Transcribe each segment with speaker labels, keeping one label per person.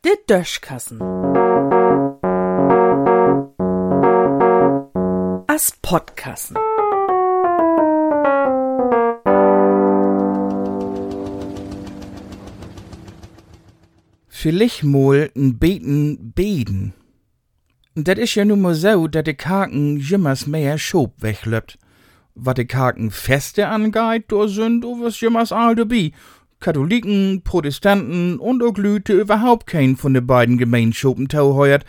Speaker 1: De Döschkassen. As Podkassen.
Speaker 2: Vielleicht mal n beten beden. Dat is ja mal so, dat de Kaken jimmers mehr Schob weglöppt. Wat de Kaken Feste angeht, da sind was jimmers all dabei. Katholiken, Protestanten und auch Lüte überhaupt kein von de beiden Gemeinschopen tau heuert.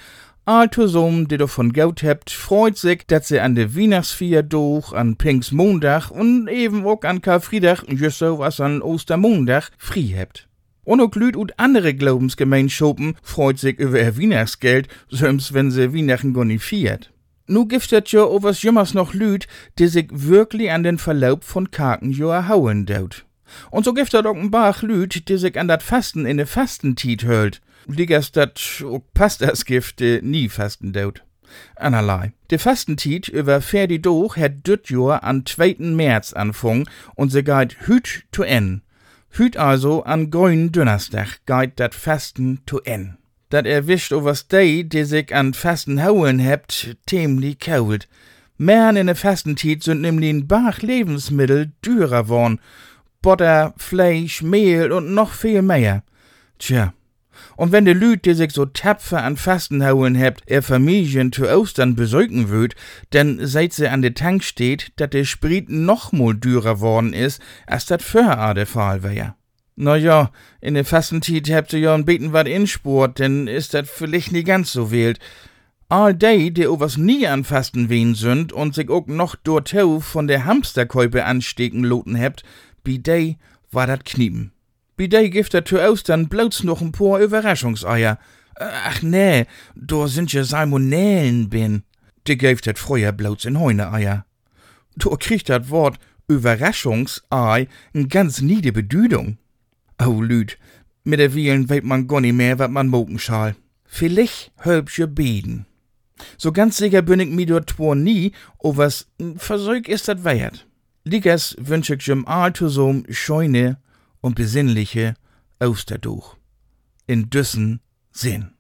Speaker 2: All zusammen, die davon gaut hebt, freut sich, dat sie an de Weihnachtsfeier durch, an Pinksmontag und eben auch an Karfreitag, just so was an Ostermontag, frie hebt. Und auch Lüt und andere Glaubensgemeinschopen freut sich über ihr Weihnachtsgeld, selbst wenn sie Weihnachten gar nicht feiert. Nu es ja auch was jümmers noch Lüt, die sich wirklich an den Verlaub von Kaken joa hauen daut. Und so gibt es auch ein paar Lüt, die sich an dat Fasten in de Fastentiet hölt. Liegers dat auch Pastasgift, die nie fasten daut. Einerlei. De Fastentiet über Ferdi durch hat düt Jahr an 2. März anfang und sie geht hüt to en. Hüt also an grünen Donnerstag geht dat Fasten to en. Dat erwischt overs dei, die sich an Fasten hauen hebt, tämlich kalt. Mehr in der Fastentiet sind nämlich ein Bach Lebensmittel dürer worn. Butter, Fleisch, Mehl und noch viel mehr. Tja. Und wenn de Lüd, die sich so tapfer an Fasten hauen hebt, er Familien zu Ostern besäugen würd, denn seit sie an de Tank steht, dat de Sprit noch mal dürer worden is, als dat vorher der Fall wär. Na ja, in de Fastentiet habt ihr ja ein beten wat inspurt, denn ist dat vielleicht nie ganz so wild. All die, die overs nie an Fasten wehen sind und sich auch noch dortau von der Hamsterkäupe anstecken loten hebt, bi dei war dat kniepen. Bi dei gift dat zu Ostern bloß noch ein paar Überraschungseier. Ach nee, da sind ja Salmonellen bin. Die gift dat früher bloß in Heuneeier. Da kriegt dat Wort Überraschungsei n ganz niede Bedüdung. Oh, Lüd, mit der Wielen weet man nicht mehr, wat man moken schall. Vielleicht hölbsch je beden. So ganz sicher bin ich mir dort zwar nie, o was Versuch ist dat wert. Liegers wünsch ich jem all zusammen scheune und besinnliche Osterduch. In düssen Sinn.